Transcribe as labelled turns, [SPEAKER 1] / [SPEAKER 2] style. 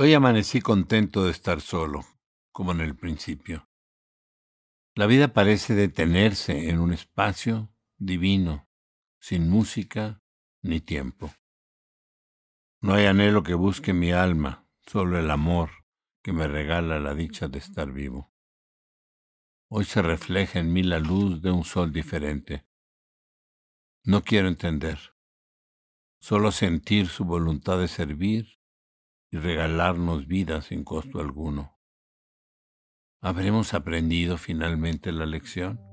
[SPEAKER 1] Hoy amanecí contento de estar solo, como en el principio. La vida parece detenerse en un espacio divino, sin música ni tiempo. No hay anhelo que busque mi alma, solo el amor que me regala la dicha de estar vivo. Hoy se refleja en mí la luz de un sol diferente. No quiero entender, solo sentir su voluntad de servir y regalarnos vida sin costo alguno. ¿Habremos aprendido finalmente la lección?